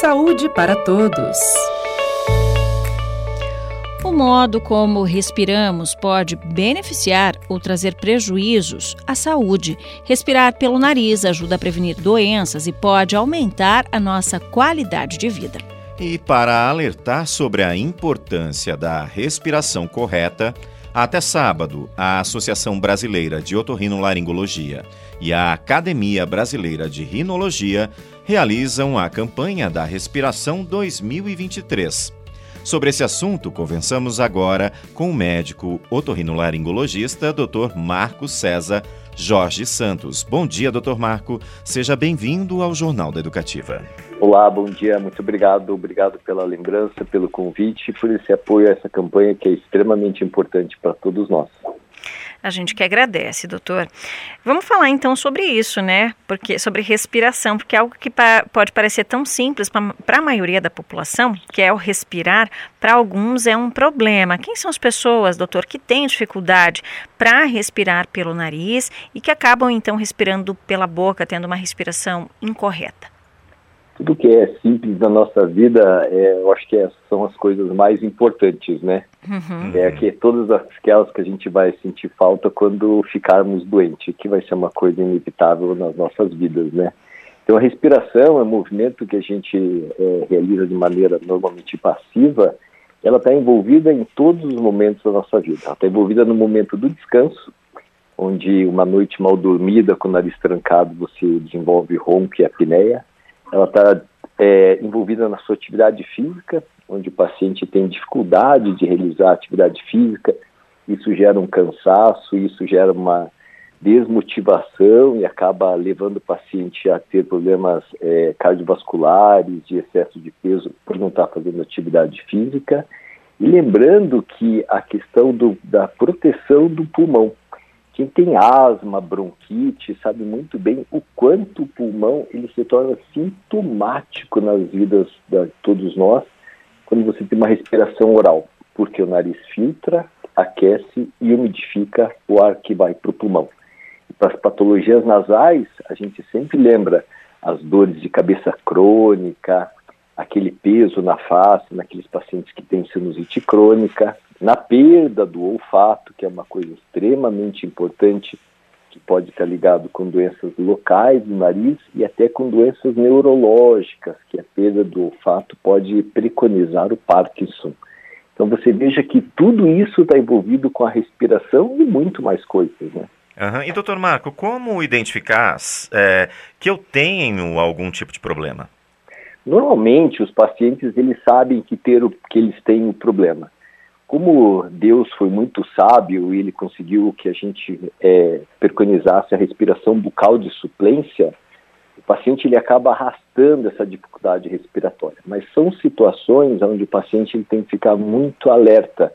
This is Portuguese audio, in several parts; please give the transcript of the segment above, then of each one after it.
Saúde para todos. O modo como respiramos pode beneficiar ou trazer prejuízos à saúde. Respirar pelo nariz ajuda a prevenir doenças e pode aumentar a nossa qualidade de vida. E para alertar sobre a importância da respiração correta, até sábado, a Associação Brasileira de Otorrinolaringologia e a Academia Brasileira de Rinologia realizam a campanha da Respiração 2023. Sobre esse assunto, conversamos agora com o médico otorrinolaringologista Dr. Marco César Jorge Santos. Bom dia, Dr. Marco. Seja bem-vindo ao Jornal da Educativa. Olá, bom dia, muito obrigado. Obrigado pela lembrança, pelo convite e por esse apoio a essa campanha que é extremamente importante para todos nós. A gente que agradece, doutor. Vamos falar então sobre isso, né? Porque sobre respiração, porque é algo que pa pode parecer tão simples para a maioria da população, que é o respirar, para alguns é um problema. Quem são as pessoas, doutor, que têm dificuldade para respirar pelo nariz e que acabam então respirando pela boca, tendo uma respiração incorreta? Tudo que é simples na nossa vida, é, eu acho que é, são as coisas mais importantes, né? Uhum. É que todas aquelas que a gente vai sentir falta quando ficarmos doentes, que vai ser uma coisa inevitável nas nossas vidas, né? Então a respiração é um movimento que a gente é, realiza de maneira normalmente passiva, ela está envolvida em todos os momentos da nossa vida. Ela está envolvida no momento do descanso, onde uma noite mal dormida, com o nariz trancado, você desenvolve ronco e apneia ela está é, envolvida na sua atividade física, onde o paciente tem dificuldade de realizar atividade física, isso gera um cansaço, isso gera uma desmotivação e acaba levando o paciente a ter problemas é, cardiovasculares, de excesso de peso por não estar tá fazendo atividade física. E lembrando que a questão do, da proteção do pulmão, quem tem asma, bronquite, sabe muito bem o quanto o pulmão ele se torna sintomático nas vidas de todos nós quando você tem uma respiração oral, porque o nariz filtra, aquece e umidifica o ar que vai para o pulmão. E para as patologias nasais, a gente sempre lembra as dores de cabeça crônica, aquele peso na face naqueles pacientes que têm sinusite crônica, na perda do olfato, que é uma coisa extremamente importante, que pode estar ligado com doenças locais do nariz e até com doenças neurológicas, que a perda do olfato pode preconizar o Parkinson. Então você veja que tudo isso está envolvido com a respiração e muito mais coisas, né? Uhum. E doutor Marco, como identificar é, que eu tenho algum tipo de problema? Normalmente os pacientes eles sabem que ter o, que eles têm o problema como Deus foi muito sábio e ele conseguiu que a gente é, preconizasse a respiração bucal de suplência, o paciente ele acaba arrastando essa dificuldade respiratória. Mas são situações onde o paciente ele tem que ficar muito alerta,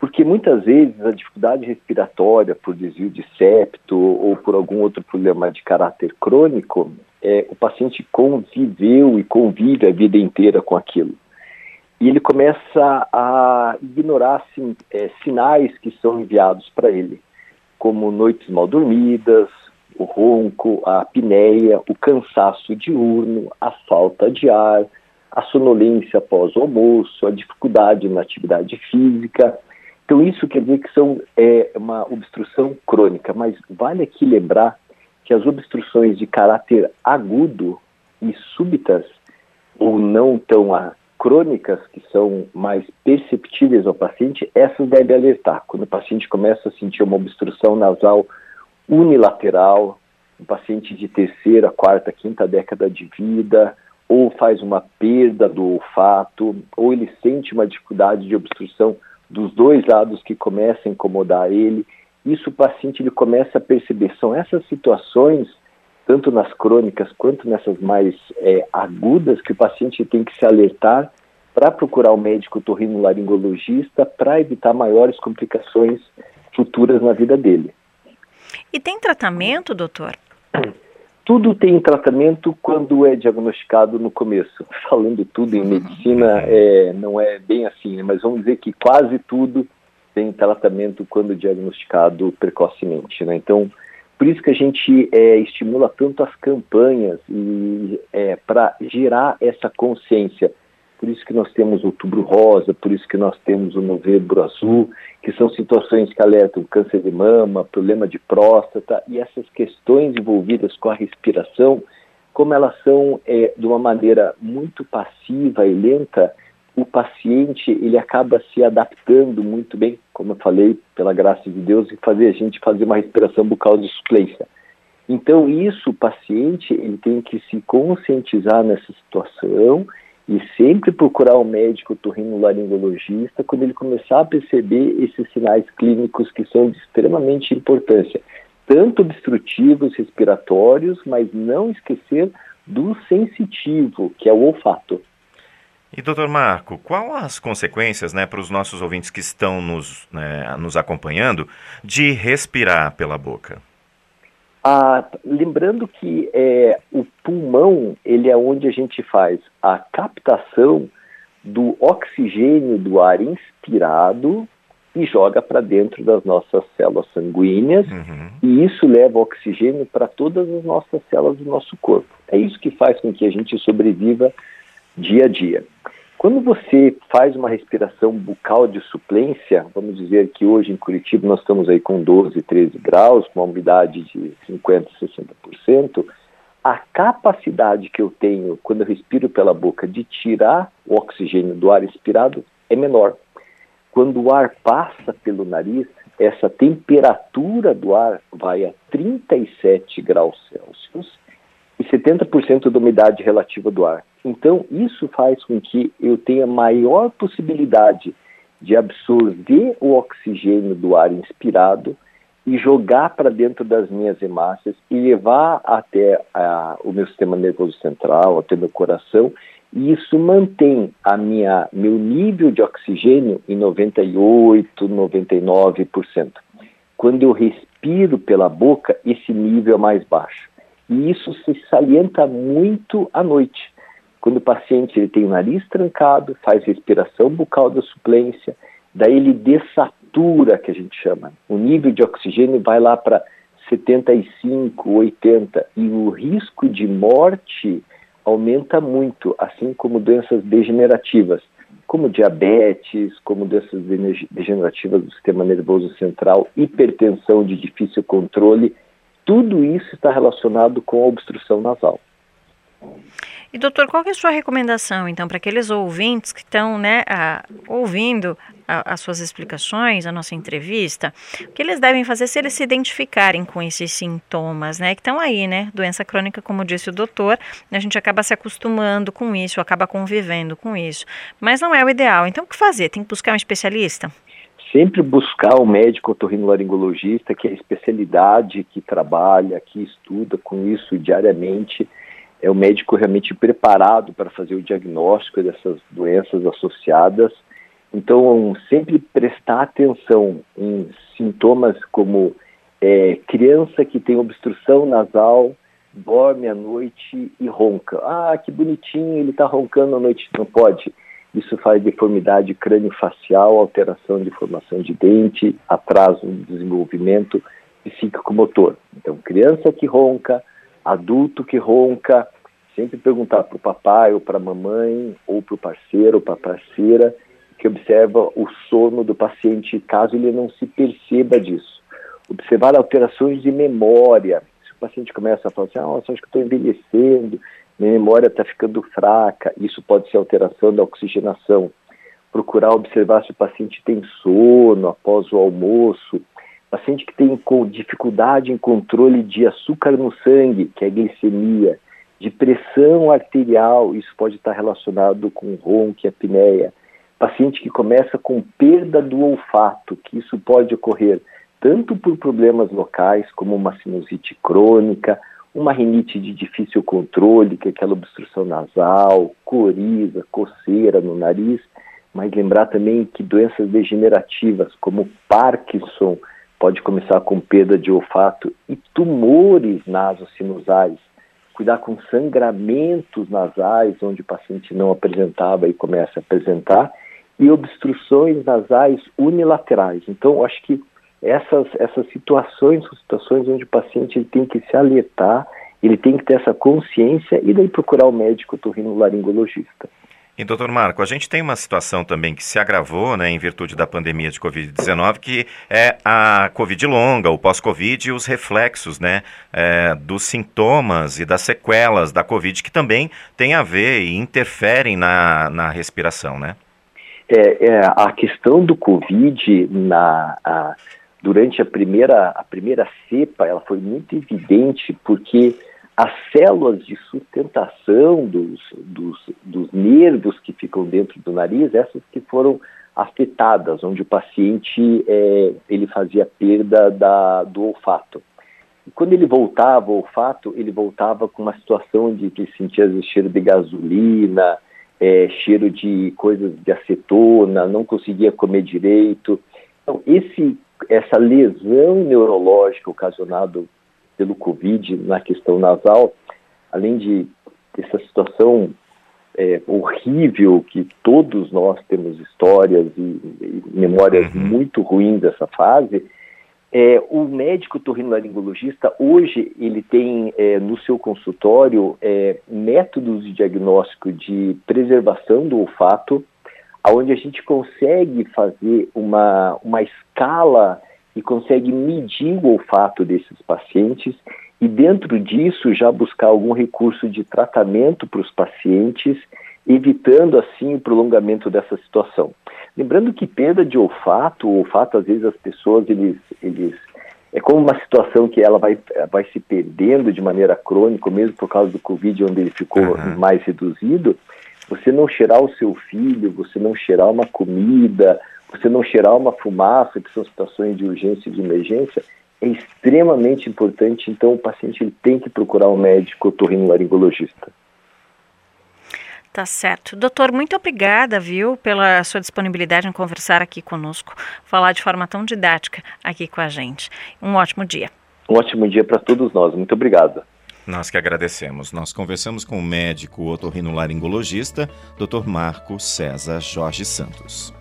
porque muitas vezes a dificuldade respiratória por desvio de septo ou por algum outro problema de caráter crônico, é, o paciente conviveu e convive a vida inteira com aquilo e ele começa a ignorar assim, é, sinais que são enviados para ele, como noites mal dormidas, o ronco, a apneia, o cansaço diurno, a falta de ar, a sonolência após o almoço, a dificuldade na atividade física. Então, isso quer dizer que são é, uma obstrução crônica, mas vale aqui lembrar que as obstruções de caráter agudo e súbitas, ou não tão crônicas que são mais perceptíveis ao paciente, essas devem alertar. Quando o paciente começa a sentir uma obstrução nasal unilateral, um paciente de terceira, quarta, quinta década de vida, ou faz uma perda do olfato, ou ele sente uma dificuldade de obstrução dos dois lados que começa a incomodar ele, isso o paciente ele começa a perceber. São essas situações tanto nas crônicas quanto nessas mais é, agudas, que o paciente tem que se alertar para procurar o um médico torrinolaringologista para evitar maiores complicações futuras na vida dele. E tem tratamento, doutor? Tudo tem tratamento quando é diagnosticado no começo. Falando tudo em medicina, é, não é bem assim, né? mas vamos dizer que quase tudo tem tratamento quando diagnosticado precocemente. Né? Então, Por isso que a gente é, estimula tanto as campanhas e é, para gerar essa consciência. Por isso que nós temos o Outubro Rosa, por isso que nós temos o Novembro Azul, que são situações que alertam câncer de mama, problema de próstata e essas questões envolvidas com a respiração, como elas são é, de uma maneira muito passiva e lenta, o paciente ele acaba se adaptando muito bem, como eu falei, pela graça de Deus, e fazer a gente fazer uma respiração bucal de suplência. Então isso, o paciente ele tem que se conscientizar nessa situação e sempre procurar o um médico torrinolaringologista quando ele começar a perceber esses sinais clínicos que são de extremamente importância, tanto obstrutivos respiratórios, mas não esquecer do sensitivo, que é o olfato. E, doutor Marco, qual as consequências né, para os nossos ouvintes que estão nos, né, nos acompanhando de respirar pela boca? Ah, lembrando que é, o pulmão ele é onde a gente faz a captação do oxigênio do ar inspirado e joga para dentro das nossas células sanguíneas uhum. e isso leva oxigênio para todas as nossas células do nosso corpo. É isso que faz com que a gente sobreviva dia a dia. Quando você faz uma respiração bucal de suplência, vamos dizer que hoje em Curitiba nós estamos aí com 12, 13 graus, com uma umidade de 50, 60%, a capacidade que eu tenho quando eu respiro pela boca de tirar o oxigênio do ar expirado é menor. Quando o ar passa pelo nariz, essa temperatura do ar vai a 37 graus Celsius e 70% da umidade relativa do ar. Então, isso faz com que eu tenha maior possibilidade de absorver o oxigênio do ar inspirado e jogar para dentro das minhas hemácias e levar até a, o meu sistema nervoso central, até meu coração, e isso mantém a minha meu nível de oxigênio em 98, 99%. Quando eu respiro pela boca, esse nível é mais baixo. E isso se salienta muito à noite. Quando o paciente ele tem o nariz trancado, faz respiração bucal da suplência, daí ele dessatura, que a gente chama. O nível de oxigênio vai lá para 75, 80 e o risco de morte aumenta muito, assim como doenças degenerativas, como diabetes, como doenças degenerativas do sistema nervoso central, hipertensão de difícil controle tudo isso está relacionado com a obstrução nasal. E doutor, qual é a sua recomendação, então, para aqueles ouvintes que estão né, ouvindo a, as suas explicações, a nossa entrevista, o que eles devem fazer se eles se identificarem com esses sintomas, né, que estão aí, né, doença crônica, como disse o doutor, a gente acaba se acostumando com isso, acaba convivendo com isso, mas não é o ideal. Então, o que fazer? Tem que buscar um especialista? Sempre buscar o médico otorrinolaringologista, que é a especialidade que trabalha, que estuda com isso diariamente, é o médico realmente preparado para fazer o diagnóstico dessas doenças associadas. Então, sempre prestar atenção em sintomas como é, criança que tem obstrução nasal, dorme à noite e ronca. Ah, que bonitinho, ele está roncando à noite. Não pode isso faz deformidade crânio-facial, alteração de formação de dente, atraso no desenvolvimento psíquico-motor. Então, criança que ronca, adulto que ronca, sempre perguntar para o papai ou para a mamãe, ou para o parceiro ou para a parceira, que observa o sono do paciente, caso ele não se perceba disso. Observar alterações de memória. Se o paciente começa a falar assim, ah, acho que estou envelhecendo, minha memória está ficando fraca, isso pode ser alteração da oxigenação. Procurar observar se o paciente tem sono após o almoço. Paciente que tem dificuldade em controle de açúcar no sangue, que é glicemia, de pressão arterial, isso pode estar relacionado com ronco e apneia. Paciente que começa com perda do olfato, que isso pode ocorrer tanto por problemas locais, como uma sinusite crônica, uma rinite de difícil controle, que é aquela obstrução nasal, coriza, coceira no nariz, mas lembrar também que doenças degenerativas como Parkinson pode começar com perda de olfato e tumores nasosinusais. Cuidar com sangramentos nasais, onde o paciente não apresentava e começa a apresentar, e obstruções nasais unilaterais. Então, acho que essas, essas situações são situações onde o paciente ele tem que se alertar, ele tem que ter essa consciência e daí procurar o médico otorrinolaringologista. E, doutor Marco, a gente tem uma situação também que se agravou, né, em virtude da pandemia de Covid-19, que é a Covid longa, o pós-Covid e os reflexos, né, é, dos sintomas e das sequelas da Covid, que também tem a ver e interferem na, na respiração, né? É, é a questão do Covid na, a, durante a primeira, a primeira cepa, ela foi muito evidente porque as células de sustentação dos, dos, dos, nervos que ficam dentro do nariz, essas que foram afetadas, onde o paciente é, ele fazia perda da, do olfato. E quando ele voltava ao olfato, ele voltava com uma situação de que sentia cheiro de gasolina, é, cheiro de coisas de acetona, não conseguia comer direito. Então, esse, essa lesão neurológica ocasionada pelo Covid na questão nasal, além de essa situação é, horrível que todos nós temos histórias e, e memórias uhum. muito ruins dessa fase, é, o médico torrinolaringologista hoje ele tem é, no seu consultório é, métodos de diagnóstico de preservação do olfato, onde a gente consegue fazer uma, uma escala e consegue medir o olfato desses pacientes e dentro disso já buscar algum recurso de tratamento para os pacientes, evitando assim o prolongamento dessa situação. Lembrando que perda de olfato, o olfato às vezes as pessoas eles, eles é como uma situação que ela vai, vai se perdendo de maneira crônica, mesmo por causa do Covid, onde ele ficou uhum. mais reduzido. Você não cheirar o seu filho, você não cheirar uma comida, você não cheirar uma fumaça, que são situações de urgência e de emergência, é extremamente importante. Então, o paciente ele tem que procurar um médico otorrinolaringologista. Tá certo. Doutor, muito obrigada, viu, pela sua disponibilidade em conversar aqui conosco, falar de forma tão didática aqui com a gente. Um ótimo dia. Um ótimo dia para todos nós. Muito obrigado. Nós que agradecemos. Nós conversamos com o médico otorrinolaringologista, Dr. Marco César Jorge Santos.